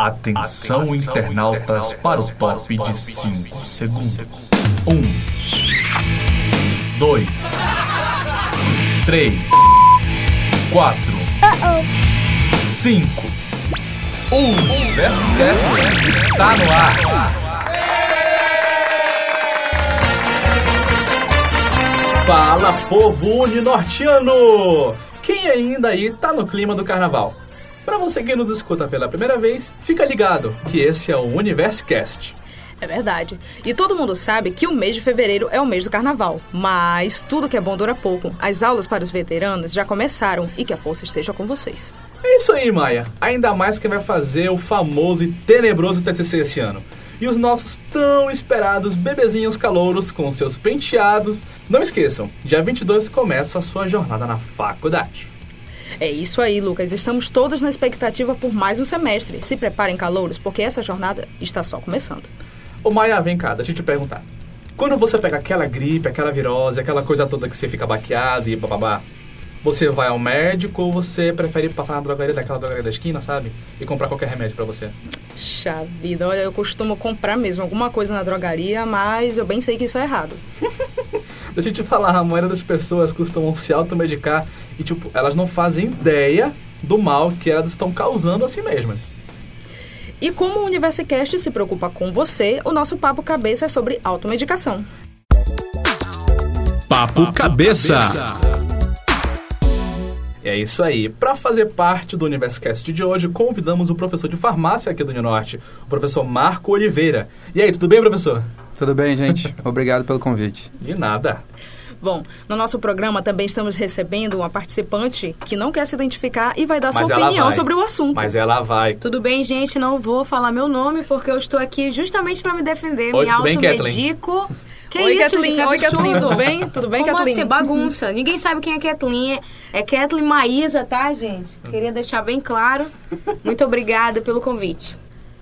Atenção, Atenção internautas, internautas para o top de 5 segundos. 1, 2, 3, 4, 5. O Verso está no ar. Fala, povo uninortiano! Quem ainda aí tá no clima do carnaval? Para você que nos escuta pela primeira vez, fica ligado que esse é o Universo Cast. É verdade. E todo mundo sabe que o mês de fevereiro é o mês do carnaval. Mas tudo que é bom dura pouco. As aulas para os veteranos já começaram e que a força esteja com vocês. É isso aí, Maia. Ainda mais quem vai fazer o famoso e tenebroso TCC esse ano. E os nossos tão esperados bebezinhos calouros com seus penteados. Não esqueçam, dia 22 começa a sua jornada na faculdade. É isso aí, Lucas. Estamos todos na expectativa por mais um semestre. Se preparem, calouros, porque essa jornada está só começando. Ô Maia, vem cá, deixa eu te perguntar. Quando você pega aquela gripe, aquela virose, aquela coisa toda que você fica baqueado e bababá, você vai ao médico ou você prefere passar na drogaria daquela drogaria da esquina, sabe? E comprar qualquer remédio para você? Xa vida, olha, eu costumo comprar mesmo alguma coisa na drogaria, mas eu bem sei que isso é errado. Deixa eu te falar, a maioria das pessoas costumam se automedicar e, tipo, elas não fazem ideia do mal que elas estão causando a si mesmas. E como o Universicast se preocupa com você, o nosso Papo Cabeça é sobre automedicação. Papo, Papo Cabeça. Cabeça. É isso aí. Para fazer parte do Universcast de hoje, convidamos o professor de farmácia aqui do Rio Norte, o professor Marco Oliveira. E aí, tudo bem, professor? Tudo bem, gente. Obrigado pelo convite. De nada. Bom, no nosso programa também estamos recebendo uma participante que não quer se identificar e vai dar Mas sua opinião vai. sobre o assunto. Mas ela vai. Tudo bem, gente, não vou falar meu nome porque eu estou aqui justamente para me defender. Oi, me automedico. Que Oi, isso, Kathleen. Gente, Oi, Kathleen. Tudo bem? Tudo bem, Como Kathleen? Assim, bagunça. Ninguém sabe quem é Kathleen. É Kathleen Maísa, tá, gente? Queria deixar bem claro. Muito obrigada pelo convite.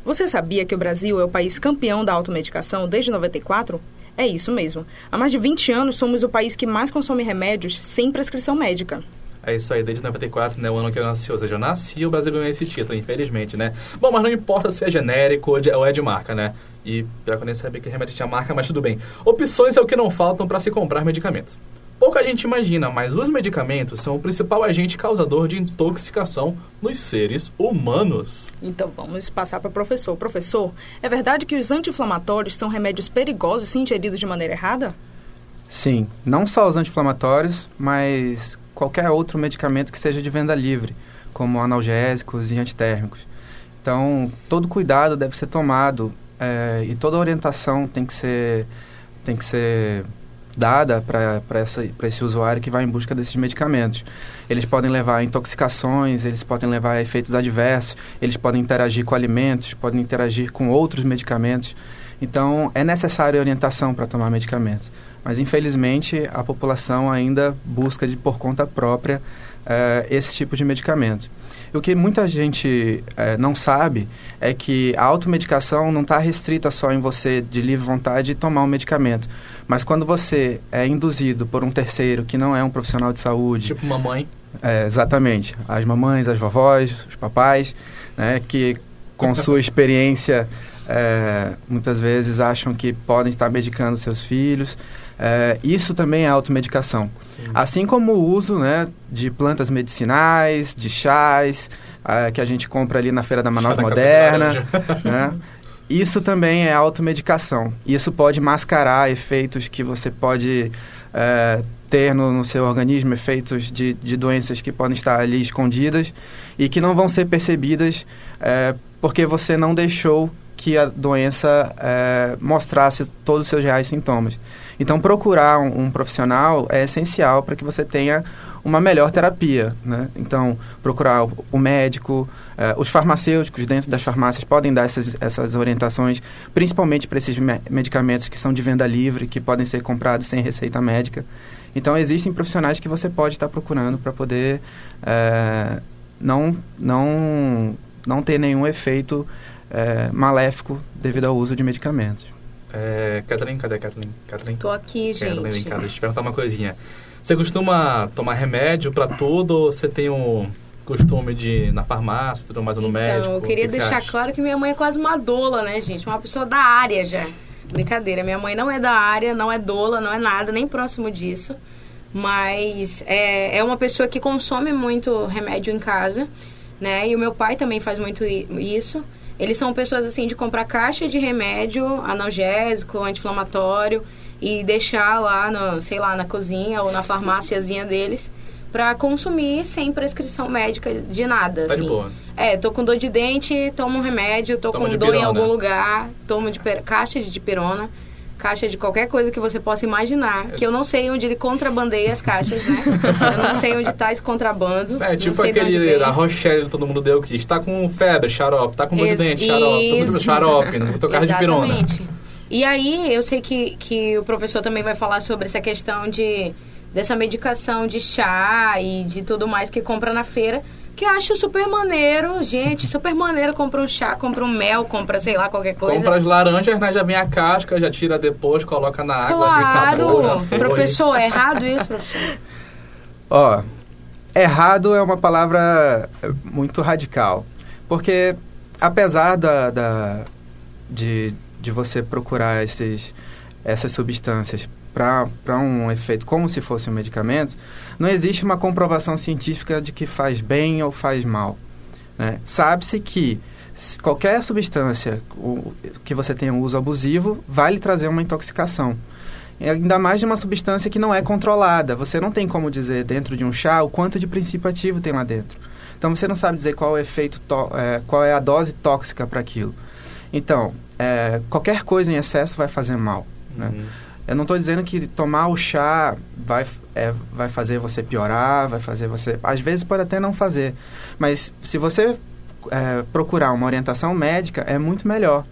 Você sabia que o Brasil é o país campeão da automedicação desde 94? É isso mesmo. Há mais de 20 anos somos o país que mais consome remédios sem prescrição médica. É isso aí, desde 94, né, o ano que eu nasci. Ou seja, eu nasci o Brasil ganhou esse título, infelizmente, né? Bom, mas não importa se é genérico ou, é de marca, né? E pior que eu nem sabia que remédio tinha marca, mas tudo bem. Opções é o que não faltam para se comprar medicamentos. Pouca gente imagina, mas os medicamentos são o principal agente causador de intoxicação nos seres humanos. Então vamos passar para o professor. Professor, é verdade que os anti-inflamatórios são remédios perigosos se ingeridos de maneira errada? Sim, não só os anti-inflamatórios, mas qualquer outro medicamento que seja de venda livre, como analgésicos e antitérmicos. Então, todo cuidado deve ser tomado é, e toda orientação tem que ser, tem que ser dada para esse usuário que vai em busca desses medicamentos. Eles podem levar a intoxicações, eles podem levar a efeitos adversos, eles podem interagir com alimentos, podem interagir com outros medicamentos. Então, é necessária orientação para tomar medicamentos. Mas, infelizmente, a população ainda busca de, por conta própria uh, esse tipo de medicamento. O que muita gente é, não sabe é que a automedicação não está restrita só em você, de livre vontade, tomar um medicamento. Mas quando você é induzido por um terceiro que não é um profissional de saúde... Tipo mamãe. É, exatamente. As mamães, as vovós, os papais, né, que com sua experiência é, muitas vezes acham que podem estar medicando seus filhos. É, isso também é automedicação. Sim. Assim como o uso né, de plantas medicinais, de chás, é, que a gente compra ali na Feira da Manaus Moderna. Né? Isso também é automedicação. Isso pode mascarar efeitos que você pode é, ter no, no, seu organismo, efeitos de, de doenças que podem estar ali escondidas e que não vão ser percebidas é, porque você não deixou que a doença mostrasse todos os seus reais sintomas. Então, procurar um, um profissional é essencial para que você tenha uma melhor terapia. Né? Então, procurar o, o médico, é, os farmacêuticos dentro das farmácias podem dar essas, essas orientações, principalmente para esses me medicamentos que são de venda livre, que podem ser comprados sem receita médica. Então, existem profissionais que você pode estar procurando para poder é, não, não, não ter nenhum efeito é, maléfico devido ao uso de medicamentos. É, Kathleen, cadê a Kathleen? Kathleen? Tô aqui, gente. Kathleen, deixa eu te perguntar uma coisinha. Você costuma tomar remédio para tudo ou você tem um costume de ir na farmácia, tudo mais, no então, médico? eu queria que deixar acha? claro que minha mãe é quase uma doula, né, gente? Uma pessoa da área já. Brincadeira, minha mãe não é da área, não é doula, não é nada, nem próximo disso. Mas é, é uma pessoa que consome muito remédio em casa, né? E o meu pai também faz muito isso. Eles são pessoas, assim, de comprar caixa de remédio analgésico, anti-inflamatório e deixar lá, no, sei lá, na cozinha ou na farmáciazinha deles para consumir sem prescrição médica de nada. Tá de assim. boa. É, tô com dor de dente, tomo um remédio, tô Toma com dor em pirona. algum lugar, tomo de per- caixa de dipirona, caixa de qualquer coisa que você possa imaginar, que eu não sei onde ele contrabandeia as caixas, né? eu não sei onde tá esse contrabando. É, tipo aquele da Rochelle que todo mundo deu que está com febre, xarope, tá com dor de Ex- dente, xarope, todo mundo xarope, não carro de pirona. Exatamente. E aí, eu sei que, que o professor também vai falar sobre essa questão de dessa medicação de chá e de tudo mais que compra na feira, que eu acho super maneiro, gente, super maneiro, compra um chá, compra um mel, compra, sei lá, qualquer coisa. Compra as laranjas, né, já vem a casca, já tira depois, coloca na água, acabou, Claro! foi. Professor, é errado isso, professor? Ó, errado é uma palavra muito radical. Porque, apesar da, da- de, de você procurar esses, essas substâncias para um efeito como se fosse um medicamento, não existe uma comprovação científica de que faz bem ou faz mal. né? Sabe-se que qualquer substância que você tenha um uso abusivo vai lhe trazer uma intoxicação. Ainda mais de uma substância que não é controlada. Você não tem como dizer dentro de um chá o quanto de princípio ativo tem lá dentro. Então você não sabe dizer qual é o efeito, é, qual é a dose tóxica para aquilo. Então, é, qualquer coisa em excesso vai fazer mal. Né? Uhum. Eu não estou dizendo que tomar o chá vai, é, vai fazer você piorar, vai fazer você. Às vezes pode até não fazer. Mas se você é, procurar uma orientação médica, é muito melhor.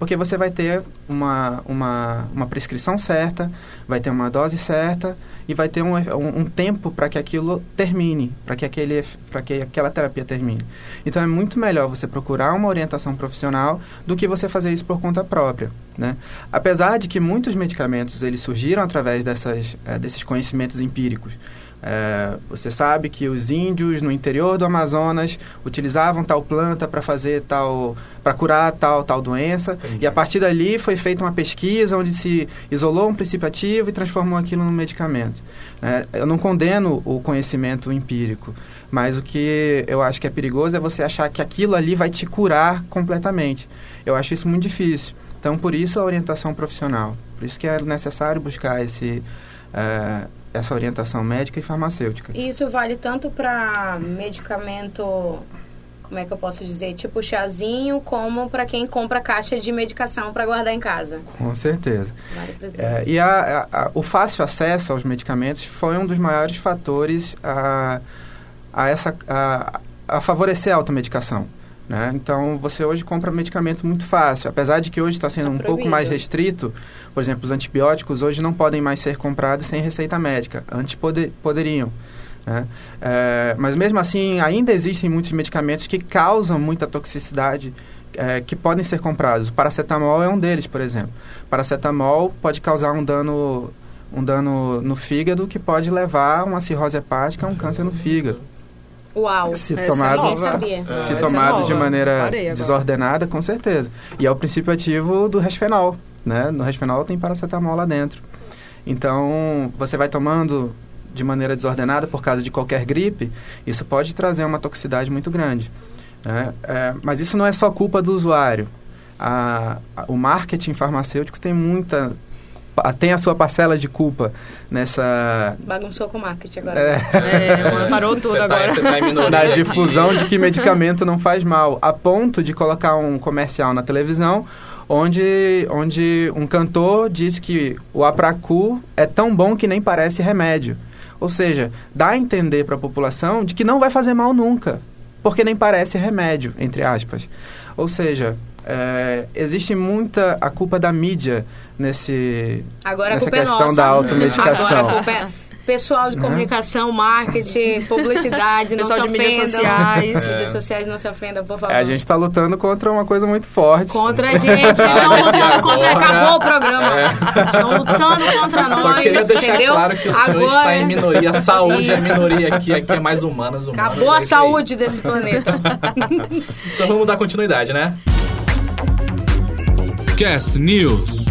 Porque você vai ter uma, uma, uma prescrição certa, vai ter uma dose certa e vai ter um, um, um tempo para que aquilo termine, para que, aquele, que aquela terapia termine. Então é muito melhor você procurar uma orientação profissional do que você fazer isso por conta própria. Né? Apesar de que muitos medicamentos eles surgiram através dessas, eh, desses conhecimentos empíricos. Eh, você sabe que os índios no interior do Amazonas utilizavam tal planta para fazer tal, para curar tal tal doença Entendi. e a partir dali foi feita uma pesquisa onde se isolou um princípio ativo e transformou aquilo num medicamento. né? eu não condeno o conhecimento empírico, mas o que eu acho que é perigoso é você achar que aquilo ali vai te curar completamente. Eu acho isso muito difícil. Então, por isso a orientação profissional. Por isso que é necessário buscar esse, eh, essa orientação médica e farmacêutica. E Isso vale tanto para medicamento, como é que eu posso dizer, tipo chazinho, como para quem compra caixa de medicação para guardar em casa. Com certeza. Vale. É, e a- a- a- o fácil acesso aos medicamentos foi um dos maiores fatores a, a, essa, a, a favorecer a automedicação. Né? Então, você hoje compra medicamento muito fácil. Apesar de que hoje está sendo Tá um pouco mais restrito, por exemplo, os antibióticos hoje não podem mais ser comprados sem receita médica. Antes pode, poderiam. né? É, mas mesmo assim, ainda existem muitos medicamentos que causam muita toxicidade é, que podem ser comprados. O paracetamol é um deles, por exemplo. Paracetamol pode causar um dano, um dano no fígado que pode levar a uma cirrose hepática, a um câncer no fígado. Uau! Se Essa é tomado, nova. É, se é tomado de nova. maneira desordenada, com certeza. E é o princípio ativo do resfenol, né? No resfenol tem paracetamol lá dentro. Então, você vai tomando de maneira desordenada por causa de qualquer gripe, isso pode trazer uma toxicidade muito grande. né? É, mas isso não é só culpa do usuário. A- a- o marketing farmacêutico tem muita tem a sua parcela de culpa nessa Bagunçou com o marketing agora. é, É, parou tudo tá- agora. você tá na difusão de que medicamento não faz mal, a ponto de colocar um comercial na televisão onde, onde um cantor diz que o Apracu é tão bom que nem parece remédio. Ou seja, dá a entender para a população de que não vai fazer mal nunca, porque nem parece remédio, entre aspas. Ou seja, é, existe muita a culpa da mídia nesse Agora a nessa é questão nossa. da automedicação. Agora a culpa é... Pessoal de Né? comunicação, marketing, publicidade, não Pessoal se de mídias sociais. Mídias sociais não se ofendam, por favor. É, a gente está lutando contra uma coisa muito forte. Contra a gente, estão lutando contra. Acabou o programa. Estão lutando contra nós. Só queria deixar entendeu? claro que o senhor Agora, está em minoria. A saúde é Isso. minoria aqui, aqui é mais humanas, humanas. Acabou é a saúde desse planeta. Então vamos dar continuidade, né? Cast News.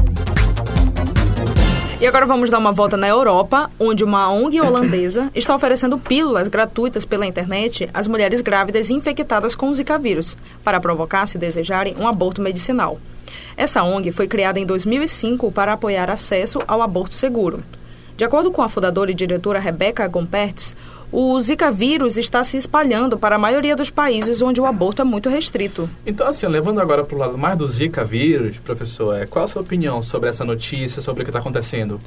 E agora vamos dar uma volta na Europa, onde uma ONG holandesa está oferecendo pílulas gratuitas pela internet às mulheres grávidas infectadas com o Zika vírus, para provocar, se desejarem, um aborto medicinal. Essa ONG foi criada em 2005 para apoiar acesso ao aborto seguro. De acordo com a fundadora e diretora Rebecca Gompertz, o Zika vírus está se espalhando para a maioria dos países onde o aborto é muito restrito. Então, assim, levando agora para o lado mais do Zika vírus, professor, é, qual a sua opinião sobre essa notícia, sobre o que está acontecendo?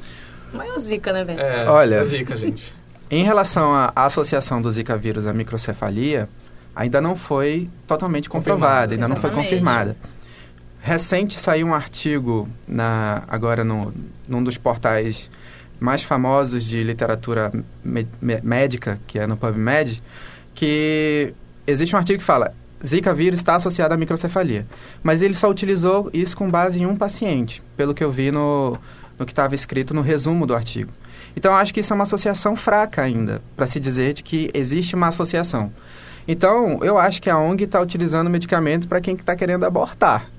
Maior zica, né, velho? É, Olha. é Zika, gente. Em relação à associação do Zika vírus à microcefalia, ainda não foi totalmente comprovada, ainda não foi Exatamente. confirmada. Recente saiu um artigo na, agora no, num dos portais mais famosos de literatura médica, que é no PubMed, que existe um artigo que fala Zika vírus está associado à microcefalia. Mas ele só utilizou isso com base em um paciente, pelo que eu vi no, no que estava escrito no resumo do artigo. Então, acho que isso é uma associação fraca ainda, para se dizer de que existe uma associação. Então, eu acho que a ONG está utilizando medicamentos para quem está querendo abortar.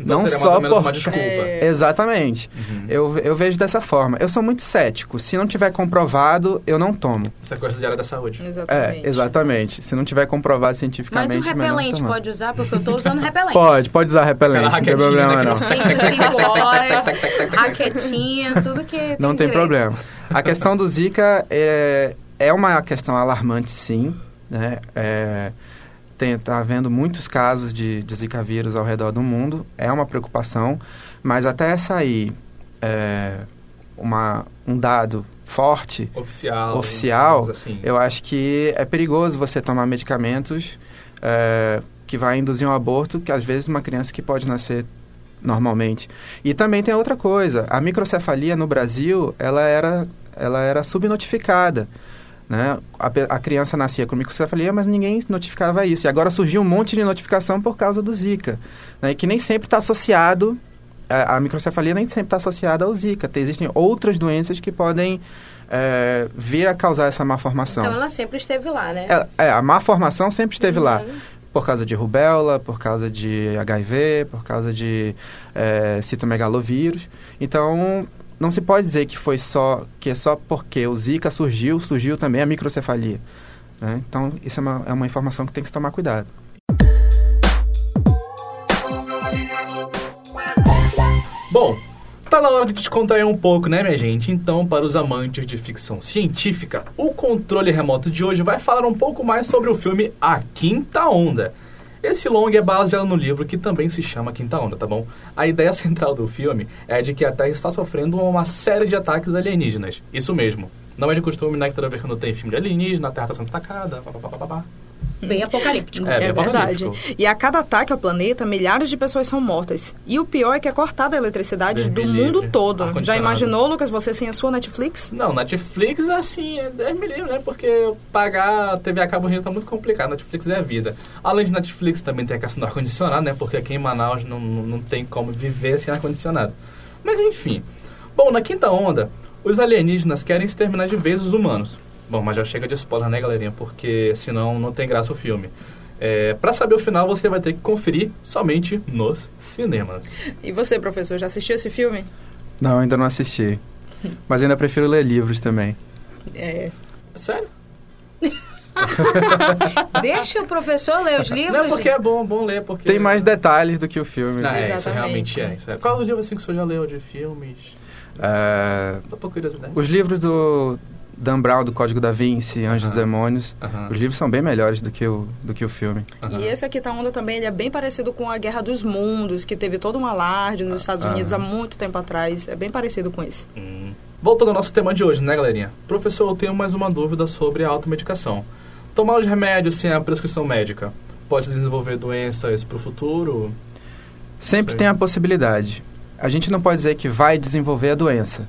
Então Não seria só mais ou menos por- uma desculpa. É. Exatamente. Uhum. Eu, eu vejo dessa forma. Eu sou muito cético. Se não tiver comprovado, eu não tomo. Essa coisa de área da saúde. Exatamente. É, exatamente. Se não tiver comprovado Mas cientificamente, o melhor não repelente pode usar, porque eu tô usando repelente. Pode, pode usar repelente, não tem problema né, não. horas, raquetinha, tudo que Não tem direito. problema. A questão do Zika é, é uma questão alarmante, sim. Né? É, tem, tá havendo muitos casos de, de Zika vírus ao redor do mundo. É uma preocupação. Mas até sair é, uma, um dado forte, Oficial. oficial, assim. eu acho que é perigoso você tomar medicamentos é, que vai induzir um aborto, que às vezes uma criança que pode nascer normalmente. E também tem outra coisa, a microcefalia no Brasil, ela era, ela era subnotificada. Né? A, a criança nascia com microcefalia, mas ninguém notificava isso. E agora surgiu um monte de notificação por causa do Zika, né? que nem sempre está associado, a, a microcefalia nem sempre está associada ao Zika. Tem, existem outras doenças que podem é, vir a causar essa malformação. Então ela sempre esteve lá, né? É, é, a má formação sempre esteve lá. Uhum. Por causa de rubéola, por causa de HIV, por causa de é, citomegalovírus. Então, não se pode dizer que foi só que é só porque o Zika surgiu, surgiu também a microcefalia. né? Então, isso é uma, é uma informação que tem que se tomar cuidado. Bom, tá na hora de descontrair um pouco, né, minha gente? Então, para os amantes de ficção científica, o controle remoto de hoje vai falar um pouco mais sobre o filme A Quinta Onda. Esse longa é baseado no livro que também se chama Quinta Onda, tá bom? A ideia central do filme é de que a Terra está sofrendo uma série de ataques alienígenas. Isso mesmo. Não é de costume, né, que toda vez quando tem filme de alienígena, a Terra está sendo atacada, papapá. Bem apocalíptico. É, bem É, verdade. apocalíptico. E a cada ataque ao planeta, milhares de pessoas são mortas. E o pior é que é cortada a eletricidade do mundo todo. Já imaginou, Lucas, você sem a sua Netflix? Não, Netflix, assim, é 10 mil livre, né? Porque pagar TV a cabo dia tá muito complicado. Netflix é a vida. Além de Netflix, também tem a questão do ar-condicionado, né? Porque aqui em Manaus não, não, não tem como viver sem ar-condicionado. Mas enfim. Bom, na quinta onda, os alienígenas querem exterminar de vez os humanos. Bom, mas já chega de spoiler, né, galerinha? Porque senão não tem graça o filme. É, para saber o final, você vai ter que conferir somente nos cinemas. E você, professor, já assistiu esse filme? Não, ainda não assisti. Mas ainda prefiro ler livros também. É. Sério? Deixa o professor ler os livros. Não, porque gente. é bom, bom ler, porque... Tem mais detalhes do que o filme. Não, né? é, isso Exatamente. realmente é. Isso é. Qual é o livro assim que o senhor já leu de filmes? É, Só por curiosidade. os livros do Dan Brown, do Código da Vinci, Anjos e Aham. Demônios, Aham. os livros são bem melhores do que o, do que o filme. Aham. E esse aqui tá onda também, ele é bem parecido com a Guerra dos Mundos, que teve todo um alarde nos Estados Ah. Unidos há muito tempo atrás. É bem parecido com esse. Hum. Voltando ao nosso tema de hoje, né, galerinha? Professor, eu tenho mais uma dúvida sobre a automedicação. Tomar os remédios sem a prescrição médica pode desenvolver doenças para o futuro? Sempre tem a possibilidade. A gente não pode dizer que vai desenvolver a doença,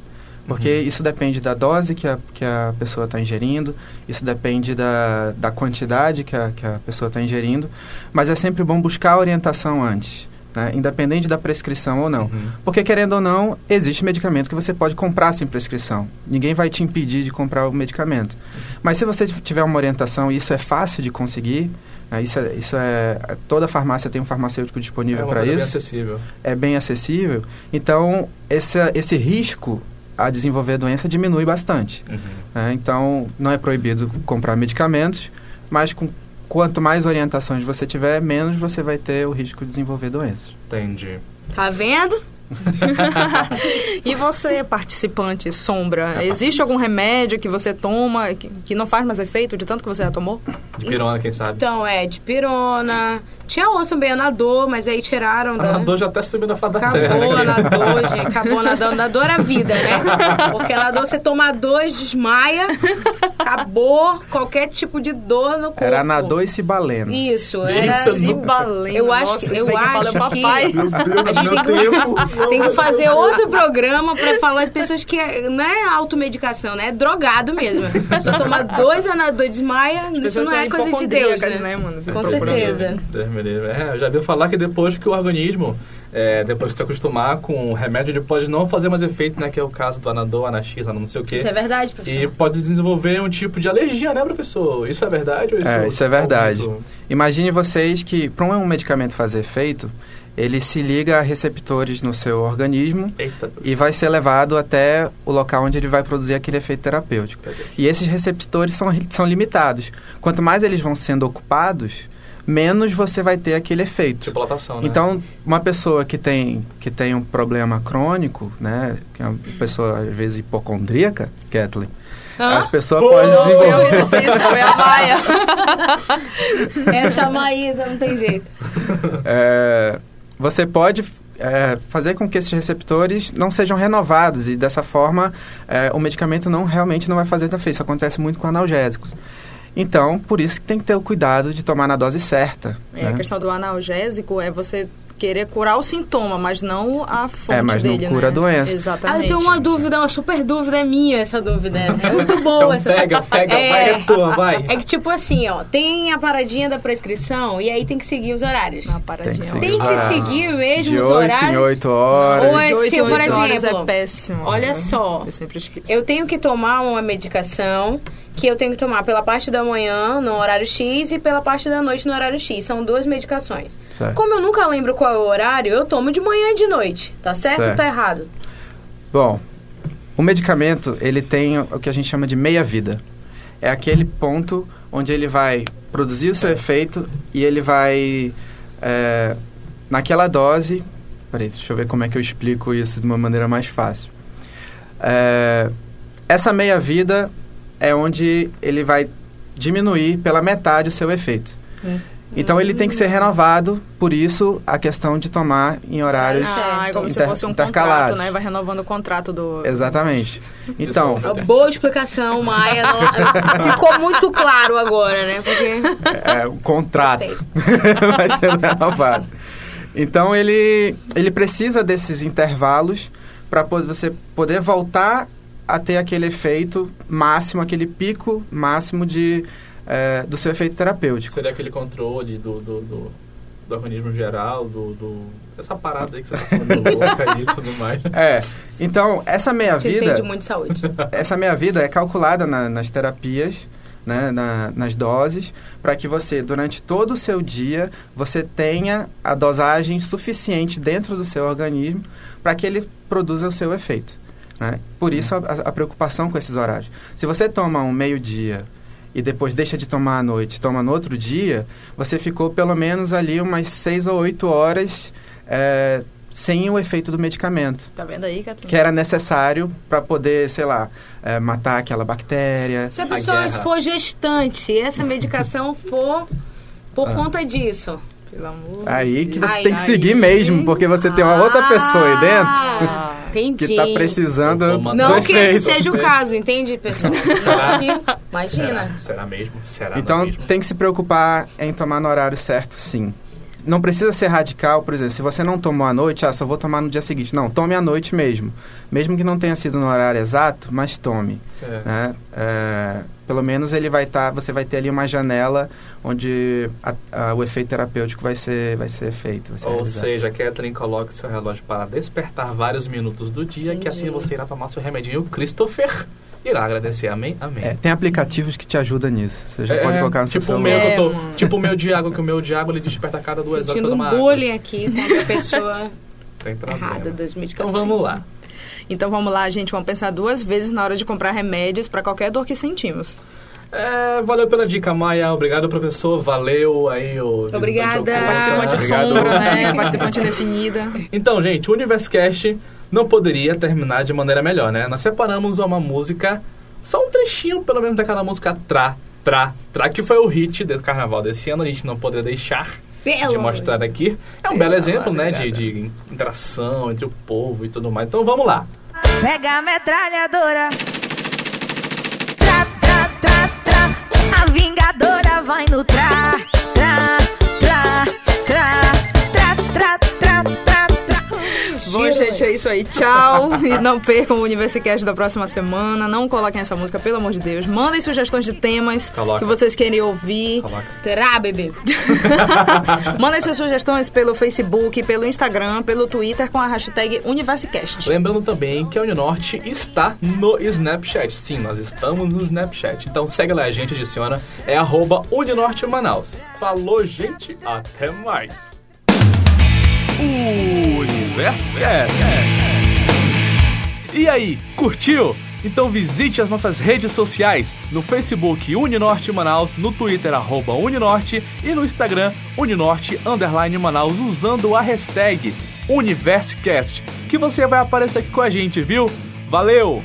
Porque isso depende da dose que a, que a pessoa está ingerindo, isso depende da, da quantidade que a, que a pessoa está ingerindo, mas é sempre bom buscar a orientação antes. Né? independente da prescrição ou não. Uhum. Porque, querendo ou não, existe medicamento que você pode comprar sem prescrição. Ninguém vai te impedir de comprar o medicamento. Mas se você tiver uma orientação, e isso é fácil de conseguir, né? isso, é, isso é... Toda farmácia tem um farmacêutico É disponível uma para coisa bem isso. acessível. É bem acessível. Então, esse, esse risco a desenvolver a doença diminui bastante. Uhum. né? Então, não é proibido comprar medicamentos, mas com quanto mais orientações você tiver, menos você vai ter o risco de desenvolver doenças. Entendi. Tá vendo? E você, participante sombra, existe algum remédio que você toma que, que não faz mais efeito de tanto que você já tomou? De pirona, quem sabe? Então, é, de pirona. Tinha outro também, anador, mas aí tiraram da... A dor já até subiu na fada terra. Acabou né? a dor, gente. Acabou a dor. A dor é vida, né? Porque a dor, você toma dois, desmaia. Acabou qualquer tipo de dor no corpo. Era anador e cibaleno. Isso, era... não. Cibalena. Eu acho Nossa, que- isso eu acho que- papai. A gente tem que, tem que fazer outro programa pra falar de pessoas que é- não é automedicação, né? É drogado mesmo. Só tomar dois anador desmaia, isso não é coisa de Deus, né? né, mano? Com certeza. Deus É, eu já vi falar que depois que o organismo, é, depois que se acostumar com o remédio, ele pode não fazer mais efeito, né? Que é o caso do Anador, Anax, não sei o quê. Isso é verdade, E professor? pode desenvolver um tipo de alergia, né, professor? Isso é verdade ou isso É, isso é verdade. muito- Imagine vocês que, para um medicamento fazer efeito, ele se liga a receptores no seu organismo Eita, e vai ser levado até o local onde ele vai produzir aquele efeito terapêutico. E esses receptores são, são limitados. Quanto mais eles vão sendo ocupados, menos você vai ter aquele efeito. Tipo lotação, né? Então, uma pessoa que tem, que tem um problema crônico, né, que é uma pessoa, às vezes, hipocondríaca, Kathleen, Hã? a pessoa Pô, pode Eu desenvolver... disse isso, foi a Maia. Essa Maísa não tem jeito. É, você pode é, fazer com que esses receptores não sejam renovados e dessa forma é, o medicamento não realmente não vai fazer efeito. Isso acontece muito com analgésicos. Então, por isso que tem que ter o cuidado de tomar na dose certa. É, né? a questão do analgésico é você querer curar o sintoma, mas não a fonte É, mas não dele, cura né? a doença. Ah, Exatamente. eu tenho uma dúvida, uma super dúvida é minha essa dúvida. É muito boa Então essa pega, pega, É. vai, é tua, vai. É que tipo assim, ó, tem a paradinha da prescrição e aí tem que seguir os horários. Uma paradinha. Tem que Tem que Ah, seguir mesmo de os 8 horários. em 8 horas. Ou é De oito se em eu, por oito horas exemplo, é péssimo. olha só, Eu sempre esqueço. Eu tenho que tomar uma medicação que eu tenho que tomar pela parte da manhã no horário X e pela parte da noite no horário X. São duas medicações. Certo. Como eu nunca lembro qual é o horário, eu tomo de manhã e de noite. Tá certo, ou Certo. tá errado? Bom, o medicamento, ele tem o que a gente chama de meia-vida. É aquele ponto onde ele vai produzir o seu efeito e ele vai, é, naquela dose... Peraí, deixa eu ver como é que eu explico isso de uma maneira mais fácil. É, essa meia-vida é onde ele vai diminuir pela metade o seu efeito. Então ele tem que ser renovado, por isso a questão de tomar em horários Ah, é como se inter- fosse um intercalados. contrato, né? Vai renovando o contrato do... Exatamente. Então, É uma boa explicação, Maia. Não- ficou muito claro agora, né? Porque é, o contrato vai ser renovado. Então ele, ele precisa desses intervalos para você poder voltar a ter aquele efeito máximo, aquele pico máximo de, é, do seu efeito terapêutico. Seria aquele controle do, do, do, do organismo geral, do, do... Essa parada aí que você tá falando louca aí e tudo mais. É, então essa meia-vida... entende muito de saúde. essa meia-vida é calculada na- nas terapias, né, na- nas doses, para que você, durante todo o seu dia, você tenha a dosagem suficiente dentro do seu organismo para que ele produza o seu efeito. Né? Por isso a, a- a preocupação com esses horários. Se você toma um meio-dia e depois deixa de tomar à noite, toma no outro dia, você ficou pelo menos ali umas seis ou oito horas é, sem o efeito do medicamento Tá vendo aí, Catarina? que era necessário para poder, sei lá, eh, matar aquela bactéria. Se a pessoa guerra. for gestante, essa medicação for por Ah. conta disso. Pelo amor Aí que você tem que Aí- seguir mesmo, porque você tem uma outra pessoa aí dentro Ah, Entendi. que está precisando Não que efeito. esse seja o caso, entende, pessoal? Será? Imagina. Será, será mesmo? Será Então mesmo? tem que se preocupar em tomar no horário certo, sim. Não precisa ser radical, por exemplo, se você não tomou à noite, ah, só vou tomar no dia seguinte. Não, tome à noite mesmo. Mesmo que não tenha sido no horário exato, mas tome. É. Né? É, pelo menos ele vai estar, você vai ter ali uma janela onde a- a- o efeito terapêutico vai ser, vai ser feito. vai ser Ou realizado. seja, Kathleen coloque seu relógio para despertar vários minutos do dia, que assim você irá tomar seu remedinho. Christopher irá agradecer. Amém? Amém. É, tem aplicativos que te ajudam nisso. Você já pode É, colocar no seu tipo o celular. meu, tô, É, tipo o meu Diago, que o meu Diago ele desperta a cada duas horas pra Sentindo um tomar água. bullying aqui contra a pessoa Tem problema. errada das medicações. Então vamos lá. Então vamos lá, gente, vamos pensar duas vezes na hora de comprar remédios para qualquer dor que sentimos. É, valeu pela dica, Maia. Obrigado, professor. Valeu aí o Obrigada. Participante Obrigado. sombra, né? Participante indefinida. Então, gente, o Universecast não poderia terminar de maneira melhor, né? Nós separamos uma música, só um trechinho, pelo menos, daquela música Tra, Tra, Tra, que foi o hit do carnaval desse ano. A gente não poderia deixar Pelo de mostrar aqui. É um Pela belo exemplo, né, de, de interação entre o povo e tudo mais. Então vamos lá. Pega a metralhadora. Tra, tra, tra, tra. A vingadora vai no isso aí. Tchau. E não percam o Universicast da próxima semana. Não coloquem essa música, pelo amor de Deus. Mandem sugestões de temas Coloca. que vocês querem ouvir. Coloca. Terá, bebê. Mandem suas sugestões pelo Facebook, pelo Instagram, pelo Twitter com a hashtag Universicast. Lembrando também que a Uninorte está no Snapchat. Sim, nós estamos no Snapchat. Então segue lá, a gente adiciona. É arroba Uninorte Manaus. Falou, gente. Até mais. Universo E aí, curtiu? Então visite as nossas redes sociais no Facebook Uninorte Manaus, no Twitter arroba Uninorte e no Instagram Uninorte Underline Manaus usando a hashtag Universecast, que você vai aparecer aqui com a gente, viu? Valeu!